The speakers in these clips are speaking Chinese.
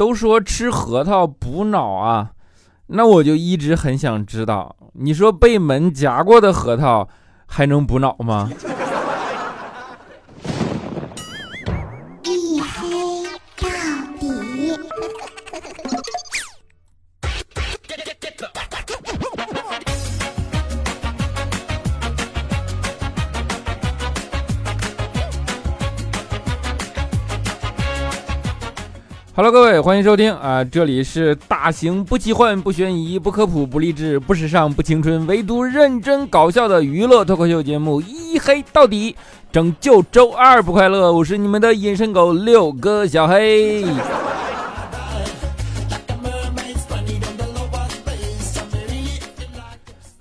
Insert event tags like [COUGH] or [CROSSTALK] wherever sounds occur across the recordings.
都说吃核桃补脑啊，那我就一直很想知道，你说被门夹过的核桃还能补脑吗？？Hello，各位，欢迎收听啊！这里是大型不奇幻、不悬疑、不科普、不励志、不时尚、不青春，唯独认真搞笑的娱乐脱口秀节目《一黑到底》，拯救周二不快乐。我是你们的隐身狗六哥小黑。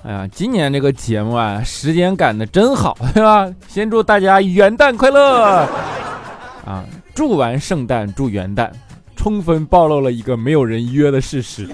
哎呀，今年这个节目啊，时间赶的真好，[LAUGHS] 对吧？先祝大家元旦快乐啊！祝完圣诞，祝元旦。充分暴露了一个没有人约的事实。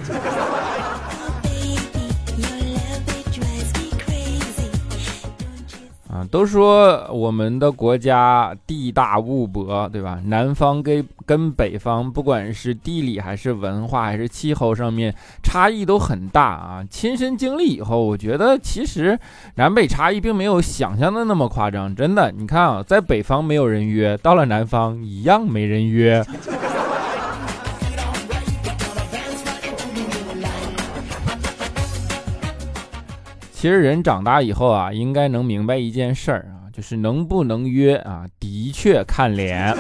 啊，都说我们的国家地大物博，对吧？南方跟跟北方，不管是地理还是文化还是气候上面差异都很大啊。亲身经历以后，我觉得其实南北差异并没有想象的那么夸张。真的，你看啊，在北方没有人约，到了南方一样没人约。其实人长大以后啊，应该能明白一件事儿啊，就是能不能约啊，的确看脸。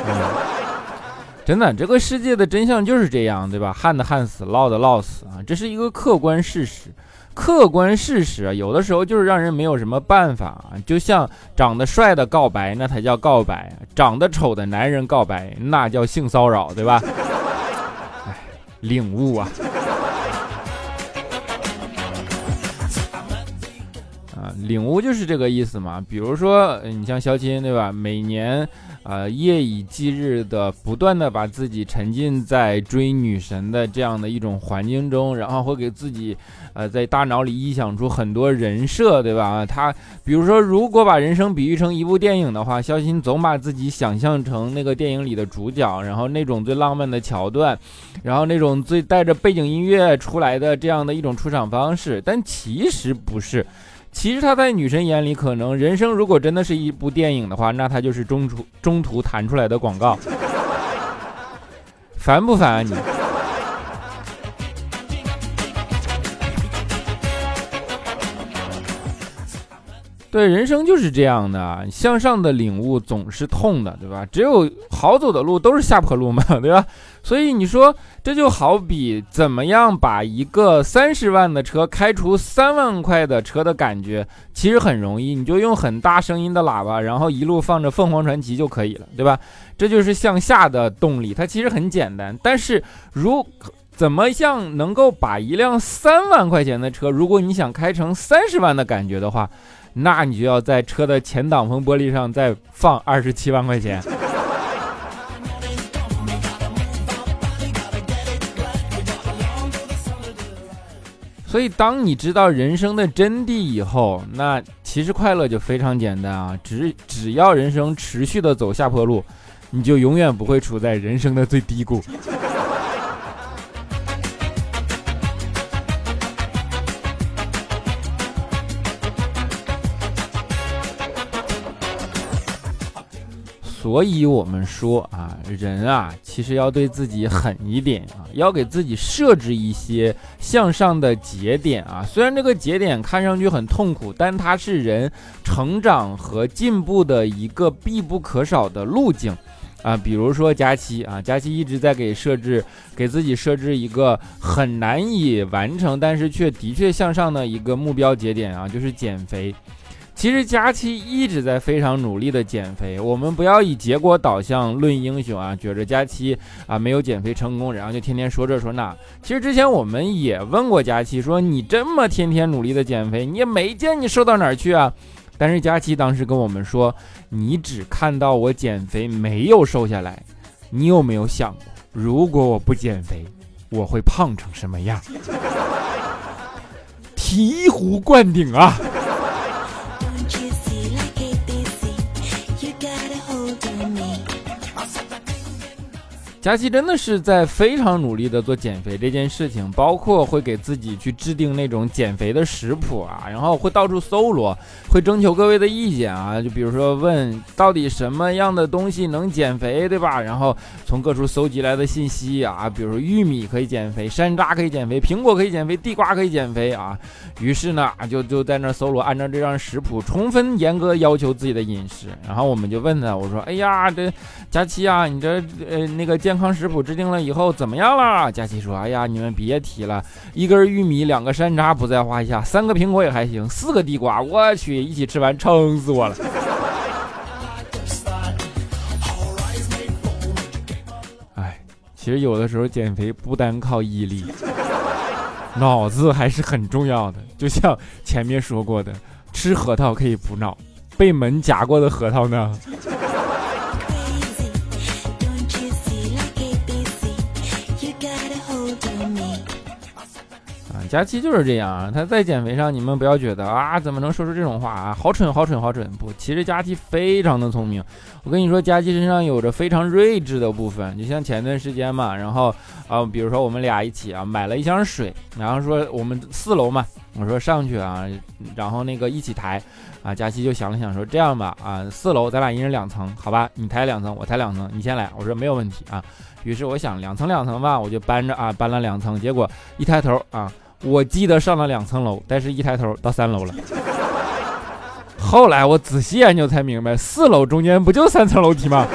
[LAUGHS] 真的，这个世界的真相就是这样，对吧？旱的旱死，涝的涝死啊，这是一个客观事实。客观事实啊，有的时候就是让人没有什么办法啊。就像长得帅的告白，那才叫告白；长得丑的男人告白，那叫性骚扰，对吧？哎，领悟啊。领悟就是这个意思嘛，比如说你像肖钦对吧？每年，呃，夜以继日的不断的把自己沉浸在追女神的这样的一种环境中，然后会给自己，呃，在大脑里臆想出很多人设，对吧？他比如说，如果把人生比喻成一部电影的话，肖钦总把自己想象成那个电影里的主角，然后那种最浪漫的桥段，然后那种最带着背景音乐出来的这样的一种出场方式，但其实不是。其实他在女神眼里，可能人生如果真的是一部电影的话，那他就是中途中途弹出来的广告，烦不烦啊你？对，人生就是这样的，向上的领悟总是痛的，对吧？只有好走的路都是下坡路嘛，[LAUGHS] 对吧？所以你说，这就好比怎么样把一个三十万的车开出三万块的车的感觉，其实很容易，你就用很大声音的喇叭，然后一路放着凤凰传奇就可以了，对吧？这就是向下的动力，它其实很简单。但是如怎么样能够把一辆三万块钱的车，如果你想开成三十万的感觉的话？那你就要在车的前挡风玻璃上再放二十七万块钱。所以，当你知道人生的真谛以后，那其实快乐就非常简单啊！只只要人生持续的走下坡路，你就永远不会处在人生的最低谷。所以，我们说啊，人啊，其实要对自己狠一点啊，要给自己设置一些向上的节点啊。虽然这个节点看上去很痛苦，但它是人成长和进步的一个必不可少的路径啊。比如说佳期啊，佳期一直在给设置，给自己设置一个很难以完成，但是却的确向上的一个目标节点啊，就是减肥。其实佳期一直在非常努力的减肥，我们不要以结果导向论英雄啊，觉着佳期啊没有减肥成功，然后就天天说这说那。其实之前我们也问过佳期，说你这么天天努力的减肥，你也没见你瘦到哪儿去啊。但是佳期当时跟我们说，你只看到我减肥没有瘦下来，你有没有想过，如果我不减肥，我会胖成什么样？[LAUGHS] 醍醐灌顶啊！佳琪真的是在非常努力的做减肥这件事情，包括会给自己去制定那种减肥的食谱啊，然后会到处搜罗，会征求各位的意见啊，就比如说问到底什么样的东西能减肥，对吧？然后从各处搜集来的信息啊，比如说玉米可以减肥，山楂可以减肥，苹果可以减肥，地瓜可以减肥啊。于是呢，就就在那搜罗，按照这张食谱，充分严格要求自己的饮食。然后我们就问他，我说：“哎呀，这佳琪啊，你这呃那个健健康食谱制定了以后怎么样了？佳琪说：“哎呀，你们别提了，一根玉米，两个山楂不在话下，三个苹果也还行，四个地瓜，我去，一起吃完撑死我了。”哎，其实有的时候减肥不单靠毅力，脑子还是很重要的。就像前面说过的，吃核桃可以补脑，被门夹过的核桃呢？佳期就是这样啊，他在减肥上，你们不要觉得啊，怎么能说出这种话啊？好蠢，好蠢，好蠢！不，其实佳期非常的聪明。我跟你说，佳期身上有着非常睿智的部分。就像前段时间嘛，然后啊，比如说我们俩一起啊，买了一箱水，然后说我们四楼嘛，我说上去啊，然后那个一起抬啊。佳期就想了想说，这样吧啊，四楼咱俩一人两层，好吧？你抬两层，我抬两层，你先来。我说没有问题啊。于是我想两层两层吧，我就搬着啊，搬了两层，结果一抬头啊。我记得上了两层楼，但是一抬头到三楼了。后来我仔细研究才明白，四楼中间不就三层楼梯吗？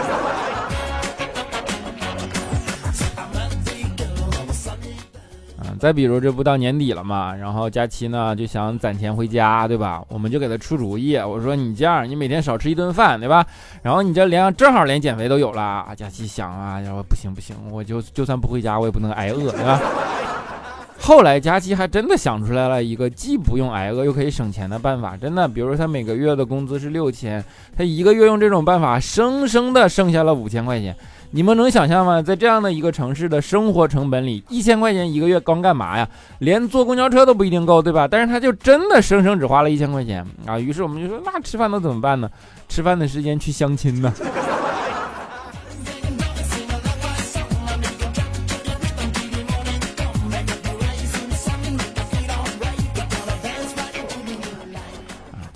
嗯，再比如这不到年底了嘛，然后佳期呢就想攒钱回家，对吧？我们就给他出主意，我说你这样，你每天少吃一顿饭，对吧？然后你这连正好连减肥都有了。佳期想啊，说不行不行，我就就算不回家，我也不能挨饿，对吧？后来佳琪还真的想出来了一个既不用挨饿又可以省钱的办法，真的，比如说他每个月的工资是六千，他一个月用这种办法生生的剩下了五千块钱。你们能想象吗？在这样的一个城市的生活成本里，一千块钱一个月光干嘛呀？连坐公交车都不一定够，对吧？但是他就真的生生只花了一千块钱啊！于是我们就说，那吃饭都怎么办呢？吃饭的时间去相亲呢？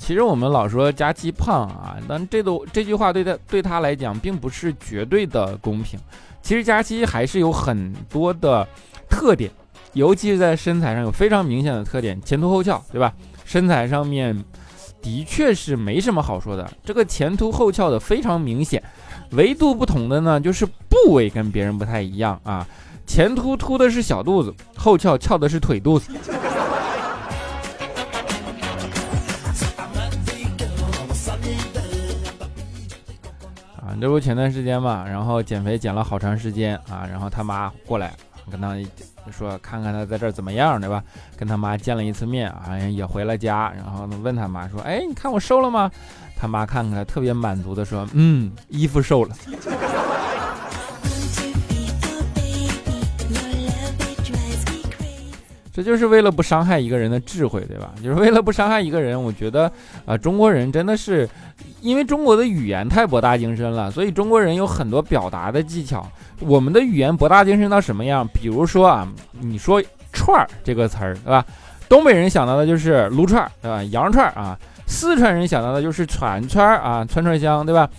其实我们老说佳期胖啊，但这都这句话对他对他来讲并不是绝对的公平。其实佳期还是有很多的特点，尤其是在身材上有非常明显的特点，前凸后翘，对吧？身材上面的确是没什么好说的，这个前凸后翘的非常明显。唯独不同的呢，就是部位跟别人不太一样啊，前凸凸的是小肚子，后翘翘的是腿肚子。这不前段时间嘛，然后减肥减了好长时间啊，然后他妈过来跟他说看看他在这怎么样，对吧？跟他妈见了一次面啊，也回了家，然后问他妈说：“哎，你看我瘦了吗？”他妈看看特别满足的说：“嗯，衣服瘦了。”这就是为了不伤害一个人的智慧，对吧？就是为了不伤害一个人，我觉得啊，中国人真的是，因为中国的语言太博大精深了，所以中国人有很多表达的技巧。我们的语言博大精深到什么样？比如说啊，你说“串儿”这个词儿，对吧？东北人想到的就是撸串儿，对吧？羊串儿啊，四川人想到的就是串串儿啊，串串香，对吧？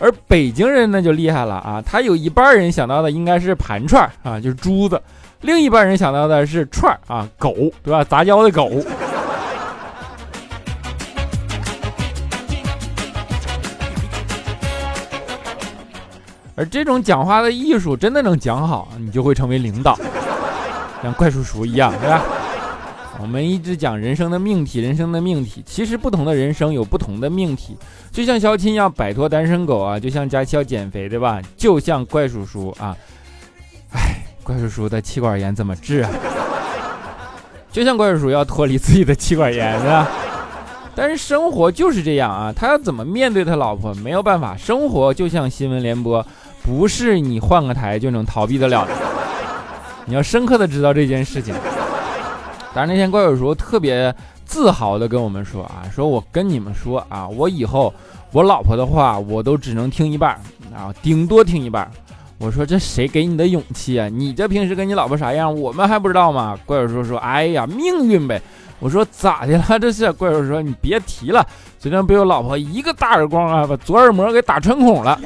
而北京人那就厉害了啊，他有一半人想到的应该是盘串儿啊，就是珠子。另一半人想到的是串儿啊，狗对吧？杂交的狗。而这种讲话的艺术真的能讲好，你就会成为领导，像怪叔叔一样，对吧？我们一直讲人生的命题，人生的命题，其实不同的人生有不同的命题。就像肖钦要摆脱单身狗啊，就像佳期要减肥，对吧？就像怪叔叔啊，哎。怪叔叔的气管炎怎么治啊？[LAUGHS] 就像怪叔叔要脱离自己的气管炎，是吧？但是生活就是这样啊，他要怎么面对他老婆？没有办法，生活就像新闻联播，不是你换个台就能逃避得了的。你要深刻的知道这件事情。但是那天怪叔叔特别自豪的跟我们说啊，说我跟你们说啊，我以后我老婆的话我都只能听一半啊，顶多听一半。我说这谁给你的勇气啊？你这平时跟你老婆啥样，我们还不知道吗？怪叔叔说：“哎呀，命运呗。”我说：“咋的了？这是？”怪叔叔说：“你别提了，昨天被我老婆一个大耳光啊，把左耳膜给打穿孔了。”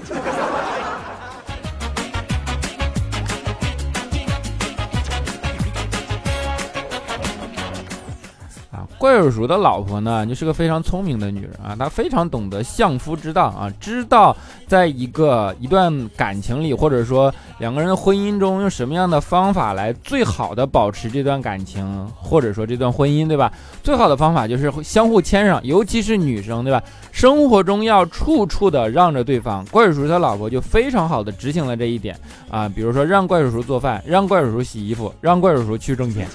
怪叔叔的老婆呢，就是个非常聪明的女人啊，她非常懂得相夫之道啊，知道在一个一段感情里，或者说两个人的婚姻中，用什么样的方法来最好的保持这段感情，或者说这段婚姻，对吧？最好的方法就是相互谦让，尤其是女生，对吧？生活中要处处的让着对方。怪叔叔他老婆就非常好的执行了这一点啊，比如说让怪叔叔做饭，让怪叔叔洗衣服，让怪叔叔去挣钱。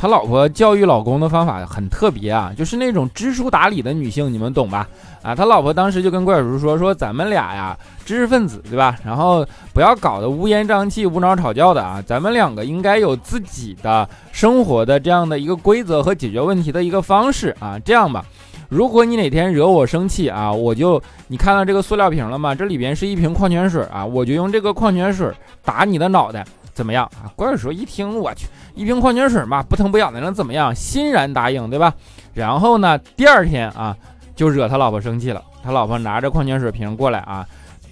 他老婆教育老公的方法很特别啊，就是那种知书达理的女性，你们懂吧？啊，他老婆当时就跟怪叔说：“说咱们俩呀，知识分子对吧？然后不要搞得乌烟瘴气、无脑吵架的啊，咱们两个应该有自己的生活的这样的一个规则和解决问题的一个方式啊。这样吧，如果你哪天惹我生气啊，我就你看到这个塑料瓶了吗？这里边是一瓶矿泉水啊，我就用这个矿泉水打你的脑袋。”怎么样啊？怪叔叔一听，我去，一瓶矿泉水嘛，不疼不痒的，能怎么样？欣然答应，对吧？然后呢，第二天啊，就惹他老婆生气了。他老婆拿着矿泉水瓶过来啊，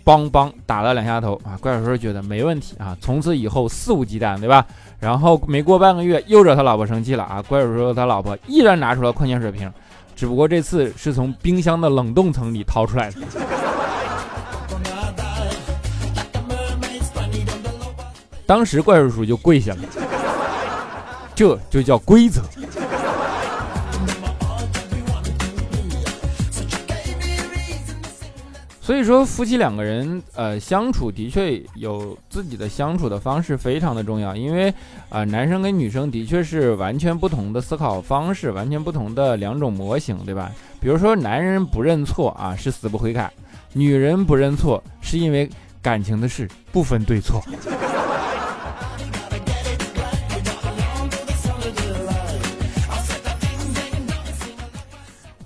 梆梆打了两下头啊。怪叔叔觉得没问题啊，从此以后肆无忌惮，对吧？然后没过半个月，又惹他老婆生气了啊。怪叔叔他老婆依然拿出了矿泉水瓶，只不过这次是从冰箱的冷冻层里掏出来的。当时怪叔叔就跪下了，这就叫规则。所以说，夫妻两个人呃相处的确有自己的相处的方式，非常的重要。因为啊，男生跟女生的确是完全不同的思考方式，完全不同的两种模型，对吧？比如说，男人不认错啊，是死不悔改；女人不认错，是因为感情的事不分对错。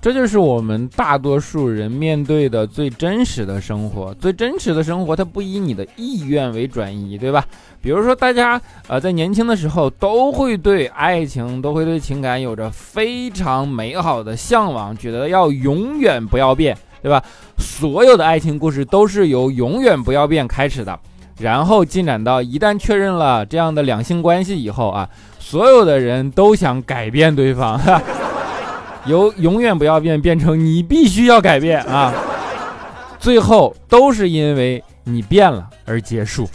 这就是我们大多数人面对的最真实的生活，最真实的生活，它不以你的意愿为转移，对吧？比如说，大家呃在年轻的时候都会对爱情，都会对情感有着非常美好的向往，觉得要永远不要变，对吧？所有的爱情故事都是由永远不要变开始的，然后进展到一旦确认了这样的两性关系以后啊，所有的人都想改变对方。[LAUGHS] 由永远不要变变成你必须要改变啊，最后都是因为你变了而结束。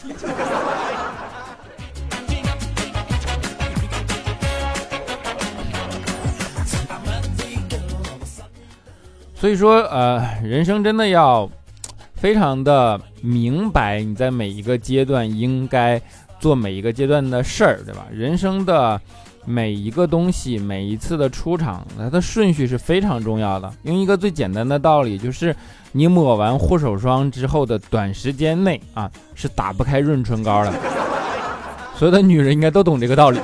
所以说，呃，人生真的要非常的明白你在每一个阶段应该做每一个阶段的事儿，对吧？人生的。每一个东西，每一次的出场，它的顺序是非常重要的。用一个最简单的道理，就是你抹完护手霜之后的短时间内啊，是打不开润唇膏的。所有的女人应该都懂这个道理。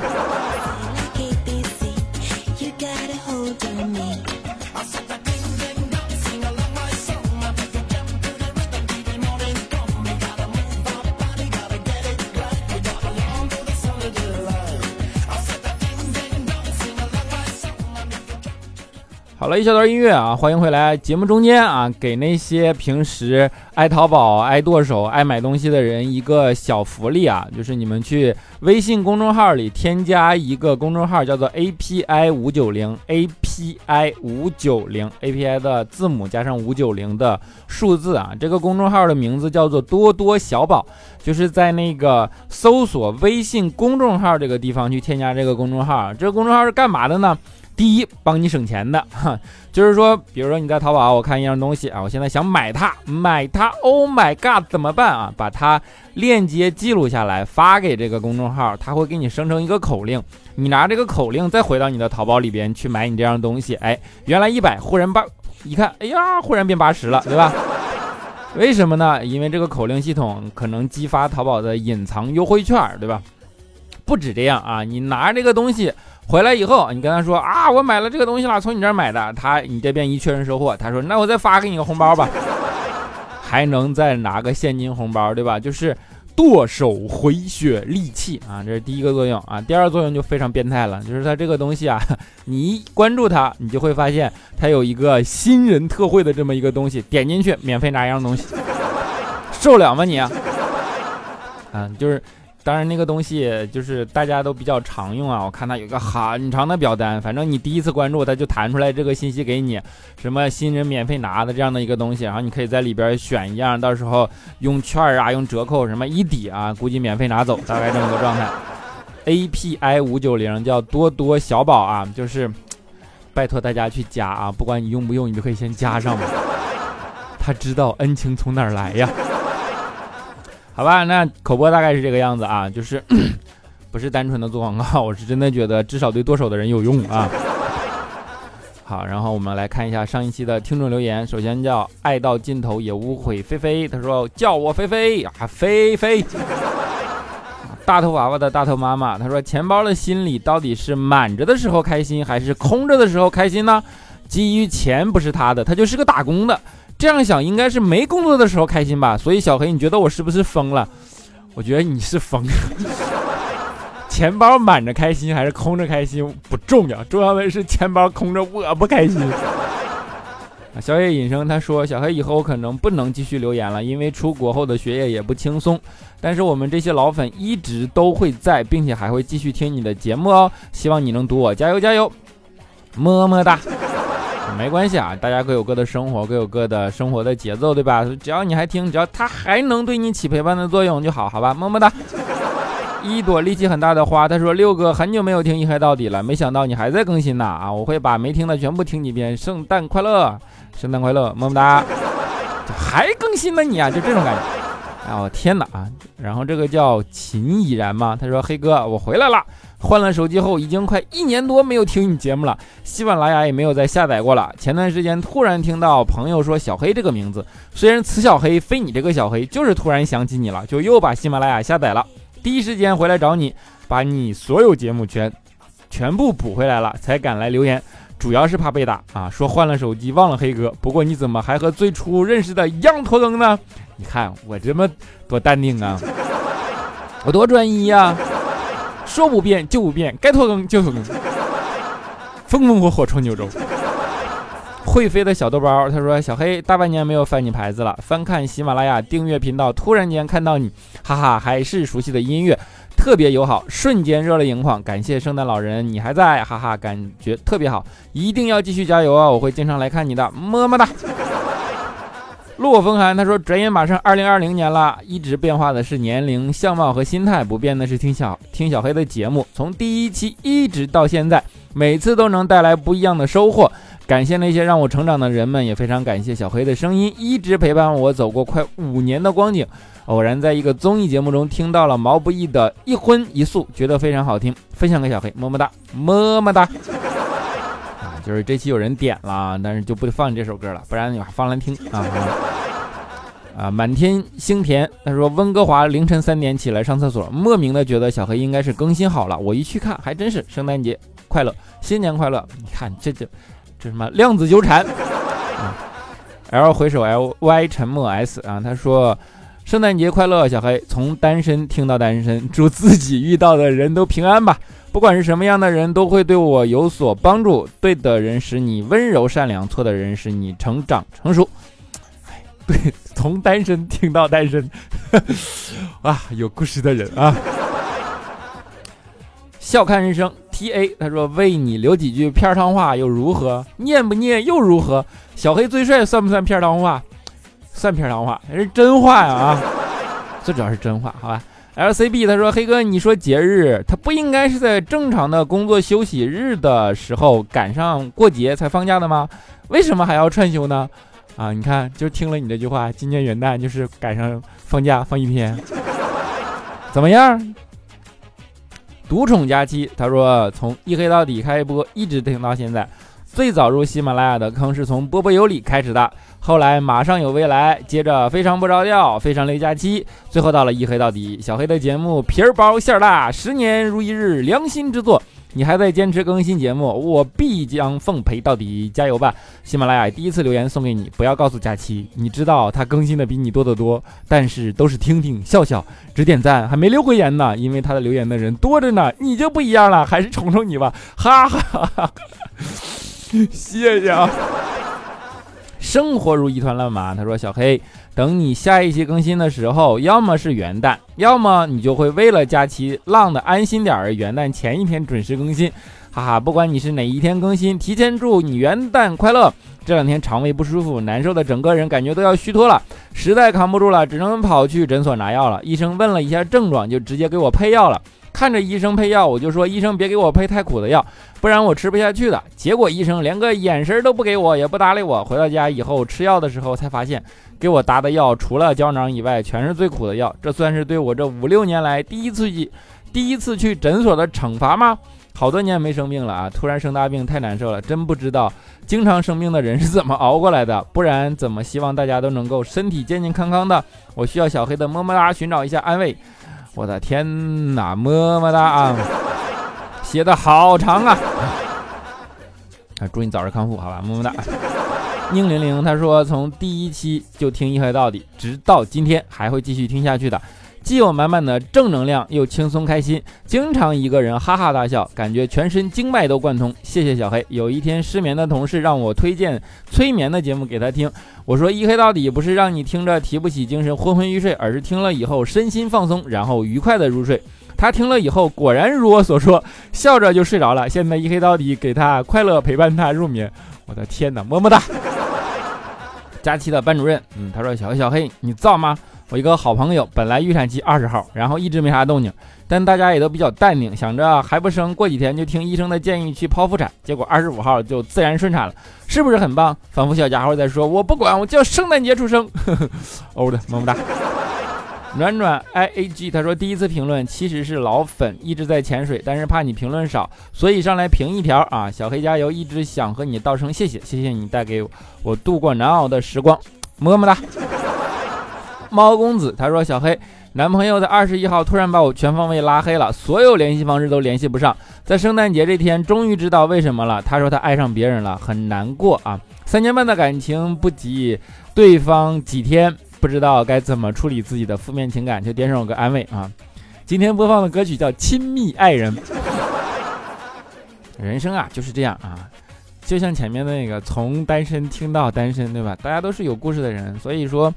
好了一小段音乐啊，欢迎回来。节目中间啊，给那些平时爱淘宝、爱剁手、爱买东西的人一个小福利啊，就是你们去微信公众号里添加一个公众号，叫做 API 五九零 API 五九零 API 的字母加上五九零的数字啊。这个公众号的名字叫做多多小宝，就是在那个搜索微信公众号这个地方去添加这个公众号。这个公众号是干嘛的呢？第一，帮你省钱的哈，就是说，比如说你在淘宝，我看一样东西啊，我现在想买它，买它，Oh my god，怎么办啊？把它链接记录下来，发给这个公众号，它会给你生成一个口令，你拿这个口令再回到你的淘宝里边去买你这样东西，哎，原来一百，忽然八，一看，哎呀，忽然变八十了，对吧？[LAUGHS] 为什么呢？因为这个口令系统可能激发淘宝的隐藏优惠券，对吧？不止这样啊，你拿这个东西。回来以后，你跟他说啊，我买了这个东西了，从你这儿买的。他你这边一确认收货，他说那我再发给你个红包吧，[LAUGHS] 还能再拿个现金红包，对吧？就是剁手回血利器啊，这是第一个作用啊。第二个作用就非常变态了，就是它这个东西啊，[LAUGHS] 你一关注它，你就会发现它有一个新人特惠的这么一个东西，点进去免费拿一样东西，受了吗你？啊，就是。当然，那个东西就是大家都比较常用啊。我看它有一个很长的表单，反正你第一次关注，它就弹出来这个信息给你，什么新人免费拿的这样的一个东西，然后你可以在里边选一样，到时候用券啊，用折扣什么一抵啊，估计免费拿走，大概这么个状态。A P I 五九零叫多多小宝啊，就是拜托大家去加啊，不管你用不用，你就可以先加上嘛。他知道恩情从哪儿来呀。好吧，那口播大概是这个样子啊，就是 [COUGHS] 不是单纯的做广告，[LAUGHS] 我是真的觉得至少对剁手的人有用啊。好，然后我们来看一下上一期的听众留言，首先叫爱到尽头也无悔菲菲，他说叫我菲菲啊，菲菲。大头娃娃的大头妈妈，他说钱包的心理到底是满着的时候开心，还是空着的时候开心呢？基于钱不是他的，他就是个打工的。这样想应该是没工作的时候开心吧，所以小黑，你觉得我是不是疯了？我觉得你是疯了。钱包满着开心还是空着开心不重要，重要的是钱包空着我不开心。小野隐生他说，小黑以后可能不能继续留言了，因为出国后的学业也不轻松。但是我们这些老粉一直都会在，并且还会继续听你的节目哦，希望你能读我，加油加油，么么哒。没关系啊，大家各有各的生活，各有各的生活的节奏，对吧？只要你还听，只要他还能对你起陪伴的作用就好，好吧？么么哒。一朵力气很大的花，他说六哥很久没有听一黑到底了，没想到你还在更新呢啊！我会把没听的全部听几遍。圣诞快乐，圣诞快乐，么么哒。还更新呢你啊？就这种感觉。哎我天哪啊！然后这个叫秦已然吗？他说黑哥我回来了。换了手机后，已经快一年多没有听你节目了，喜马拉雅也没有再下载过了。前段时间突然听到朋友说小黑这个名字，虽然此小黑非你这个小黑，就是突然想起你了，就又把喜马拉雅下载了。第一时间回来找你，把你所有节目全全部补回来了，才敢来留言。主要是怕被打啊，说换了手机忘了黑哥。不过你怎么还和最初认识的一样拖更呢？你看我这么多淡定啊，我多专一呀。说不变就不变，该拖更就拖更，风风火火闯九州。会飞的小豆包，他说：“小黑大半年没有翻你牌子了，翻看喜马拉雅订阅频道，突然间看到你，哈哈，还是熟悉的音乐，特别友好，瞬间热泪盈眶。感谢圣诞老人，你还在，哈哈，感觉特别好，一定要继续加油啊！我会经常来看你的，么么哒。”落风寒，他说：“转眼马上二零二零年了，一直变化的是年龄、相貌和心态，不变的是听小听小黑的节目。从第一期一直到现在，每次都能带来不一样的收获。感谢那些让我成长的人们，也非常感谢小黑的声音，一直陪伴我走过快五年的光景。偶然在一个综艺节目中听到了毛不易的《一荤一素》，觉得非常好听，分享给小黑，么么哒，么么哒。”就是这期有人点了，但是就不放你这首歌了，不然你放来听 [LAUGHS] 啊啊！满天星田，他说温哥华凌晨三点起来上厕所，莫名的觉得小黑应该是更新好了，我一去看，还真是圣诞节快乐，新年快乐！你看这这这什么量子纠缠？[LAUGHS] L 回首 L Y 沉默 S 啊，他说圣诞节快乐，小黑从单身听到单身，祝自己遇到的人都平安吧。不管是什么样的人，都会对我有所帮助。对的人使你温柔善良，错的人使你成长成熟。对，从单身听到单身，[LAUGHS] 啊，有故事的人啊！笑看人生，T A，他说为你留几句片汤话又如何？念不念又如何？小黑最帅算不算片汤话？算片汤话，还是真话呀啊！最主要是真话，好吧？L C B 他说：“黑哥，你说节日，他不应该是在正常的工作休息日的时候赶上过节才放假的吗？为什么还要串休呢？啊，你看，就听了你这句话，今年元旦就是赶上放假放一天，怎么样？独宠假期，他说从一黑到底开播，一直听到现在。”最早入喜马拉雅的坑是从波波有理开始的，后来马上有未来，接着非常不着调，非常雷假期，最后到了一黑到底。小黑的节目皮儿薄馅儿大，十年如一日，良心之作。你还在坚持更新节目，我必将奉陪到底，加油吧！喜马拉雅第一次留言送给你，不要告诉佳期，你知道他更新的比你多得多，但是都是听听笑笑，只点赞还没留回言呢，因为他的留言的人多着呢，你就不一样了，还是宠宠你吧，哈 [LAUGHS] [LAUGHS] 哈哈哈！谢谢啊。生活如一团乱麻。他说：“小黑，等你下一期更新的时候，要么是元旦，要么你就会为了假期浪的安心点儿，元旦前一天准时更新。哈哈，不管你是哪一天更新，提前祝你元旦快乐。这两天肠胃不舒服，难受的整个人感觉都要虚脱了，实在扛不住了，只能跑去诊所拿药了。医生问了一下症状，就直接给我配药了。”看着医生配药，我就说医生别给我配太苦的药，不然我吃不下去的。结果医生连个眼神都不给我，也不搭理我。回到家以后吃药的时候才发现，给我搭的药除了胶囊以外，全是最苦的药。这算是对我这五六年来第一次去第一次去诊所的惩罚吗？好多年没生病了啊，突然生大病太难受了，真不知道经常生病的人是怎么熬过来的。不然怎么希望大家都能够身体健健康康的？我需要小黑的么么哒寻找一下安慰。我的天哪，么么哒啊！写的好长啊！啊，祝你早日康复，好吧，么么哒。宁玲玲她说，从第一期就听一黑到底，直到今天还会继续听下去的。既有满满的正能量，又轻松开心，经常一个人哈哈大笑，感觉全身经脉都贯通。谢谢小黑。有一天失眠的同事让我推荐催眠的节目给他听，我说一黑到底不是让你听着提不起精神昏昏欲睡，而是听了以后身心放松，然后愉快的入睡。他听了以后果然如我所说，笑着就睡着了。现在一黑到底给他快乐陪伴他入眠。我的天哪，么么哒。[LAUGHS] 佳期的班主任，嗯，他说小黑小黑你造吗？我一个好朋友，本来预产期二十号，然后一直没啥动静，但大家也都比较淡定，想着还不生，过几天就听医生的建议去剖腹产，结果二十五号就自然顺产了，是不是很棒？仿佛小家伙在说：“我不管，我就要圣诞节出生。” [LAUGHS] 欧的么么哒。暖暖 i a g 他说第一次评论其实是老粉，一直在潜水，但是怕你评论少，所以上来评一条啊，小黑加油，一直想和你道声谢谢，谢谢你带给我度过难熬的时光，么么哒。猫公子他说：“小黑男朋友在二十一号突然把我全方位拉黑了，所有联系方式都联系不上。在圣诞节这天，终于知道为什么了。他说他爱上别人了，很难过啊。三年半的感情不及对方几天，不知道该怎么处理自己的负面情感，就点首歌安慰啊。今天播放的歌曲叫《亲密爱人》。[LAUGHS] 人生啊就是这样啊，就像前面的那个从单身听到单身，对吧？大家都是有故事的人，所以说。”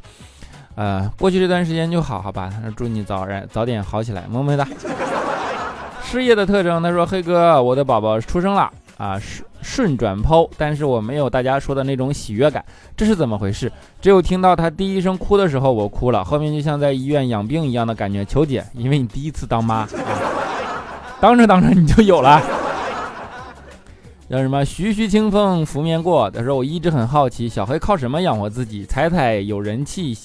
呃，过去这段时间就好好吧。祝你早日早点好起来，么么哒。[LAUGHS] 事业的特征，他说：“黑哥，我的宝宝出生了啊，顺顺转剖，但是我没有大家说的那种喜悦感，这是怎么回事？只有听到他第一声哭的时候，我哭了，后面就像在医院养病一样的感觉。求解，因为你第一次当妈啊，当着当着你就有了。叫什么？徐徐清风拂面过。他说：我一直很好奇，小黑靠什么养活自己？彩彩有人气。”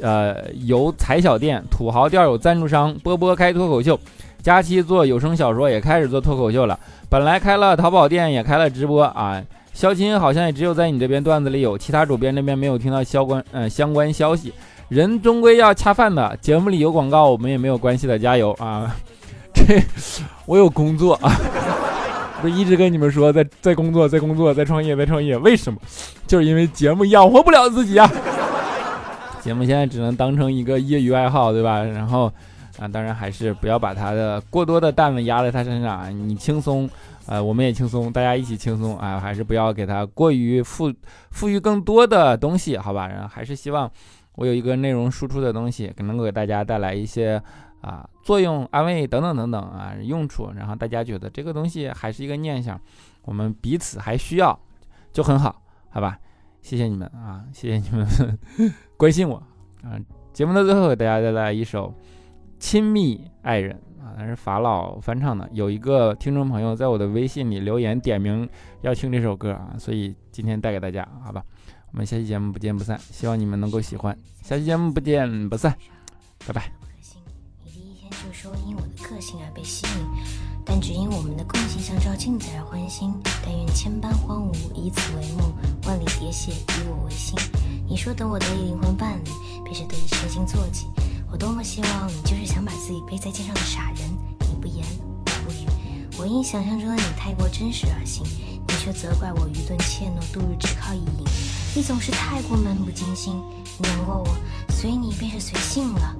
呃，有踩小店，土豪店有赞助商，波波开脱口秀，佳期做有声小说，也开始做脱口秀了。本来开了淘宝店，也开了直播啊。肖钦好像也只有在你这边段子里有，其他主编那边没有听到相关嗯相关消息。人终归要恰饭的，节目里有广告，我们也没有关系的，加油啊！这 [LAUGHS] 我有工作啊，不一直跟你们说在在工作，在工作，在创业，在创业，为什么？就是因为节目养活不了自己啊。[LAUGHS] 节目现在只能当成一个业余爱好，对吧？然后，啊，当然还是不要把他的过多的担子压在他身上啊。你轻松，呃，我们也轻松，大家一起轻松啊。还是不要给他过于赋赋予更多的东西，好吧？然后还是希望我有一个内容输出的东西，能够给大家带来一些啊作用、安慰等等等等啊用处。然后大家觉得这个东西还是一个念想，我们彼此还需要，就很好，好吧？谢谢你们啊，谢谢你们关心我啊！节目的最后，给大家带来一首《亲密爱人》啊，那是法老翻唱的。有一个听众朋友在我的微信里留言点名要听这首歌啊，所以今天带给大家，好吧？我们下期节目不见不散，希望你们能够喜欢。下期节目不见不散，拜拜。说因我的个性而被吸引但只因我们的共性像照镜子而欢欣。但愿千般荒芜以此为梦，万里喋血以我为心。你说等我得以灵魂伴侣，便是得以身心坐骑。我多么希望你就是想把自己背在肩上的傻人。你不言，我不语。我因想象中的你太过真实而行，你却责怪我愚钝怯懦，度日只靠意淫。你总是太过漫不经心，黏过我，随你便是随性了。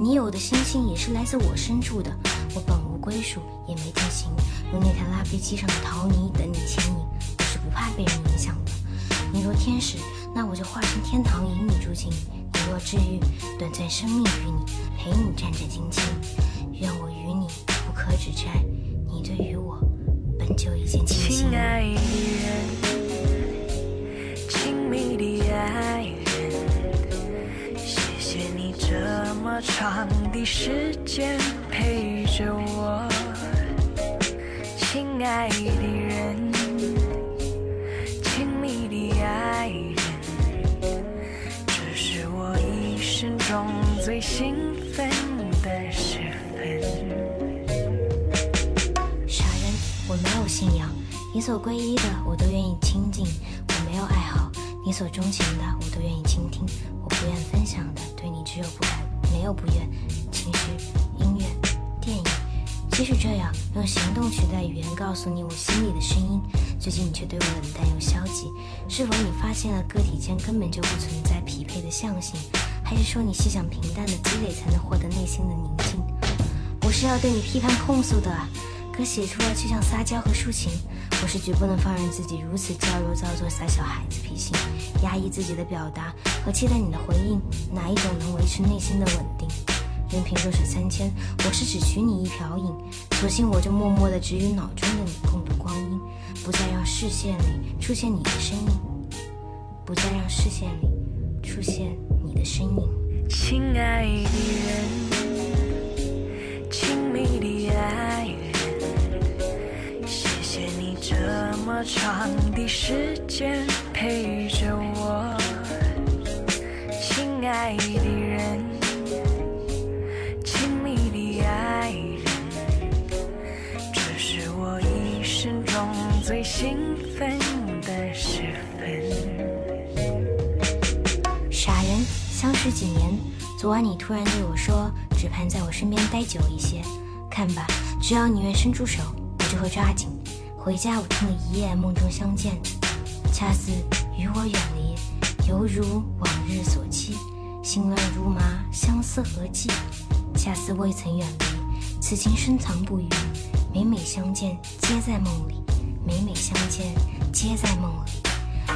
你有的星星也是来自我深处的，我本无归属，也没定型，如那台拉飞机上的陶泥，等你牵引。我是不怕被人影响的。你若天使，那我就化身天堂，引你住进；你若治愈，短暂生命与你，陪你战战兢兢。愿我与你不可指摘，你对于我本就一见倾心。亲爱的人，亲密的爱长的时间陪着我。亲爱的人，亲密的爱人，这是我一生中最兴奋的时分。傻人，我没有信仰，你所皈依的我都愿意亲近；我没有爱好，你所钟情的我都愿意倾听。我不愿分享的，对你只有不敢，没有不愿。情绪、音乐、电影，即使这样，用行动取代语言告诉你我心里的声音。最近你却对我冷淡又消极，是否你发现了个体间根本就不存在匹配的象性？还是说你细想平淡的积累才能获得内心的宁静？我是要对你批判控诉的，可写出来却像撒娇和抒情。我是绝不能放任自己如此娇柔造作、撒小孩子脾性，压抑自己的表达和期待你的回应，哪一种能维持内心的稳定？任凭弱水三千，我是只取你一瓢饮，索性我就默默地只与脑中的你共度光阴，不再让视线里出现你的身影，不再让视线里出现你的身影。亲爱的人，亲密的爱，这么长的时间陪着我。亲爱的人，亲密的爱人，这是我一生中最兴奋的时分。傻人，相识几年，昨晚你突然对我说，只盼在我身边待久一些。看吧，只要你愿伸出手，我就会抓紧。回家我听了一夜，梦中相见，恰似与我远离，犹如往日所期。心乱如麻，相思何寄？恰似未曾远离，此情深藏不语。每每相见，皆在梦里；每每相见，皆在梦里。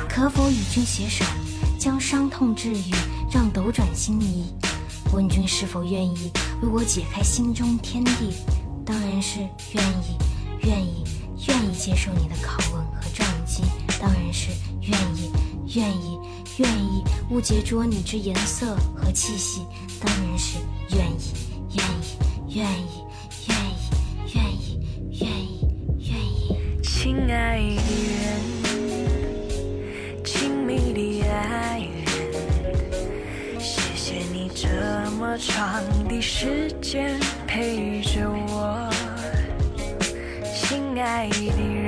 可否与君携手，将伤痛治愈，让斗转星移？问君是否愿意为我解开心中天地？当然是愿意，愿意，愿意接受你的拷问和撞击。当然是愿意，愿意，愿意误解捉你之颜色和气息。当然是愿意，愿意，愿意，愿意，愿意，愿意，愿意。亲爱的人，亲密的爱人，谢谢你这么长的时间陪着我。亲爱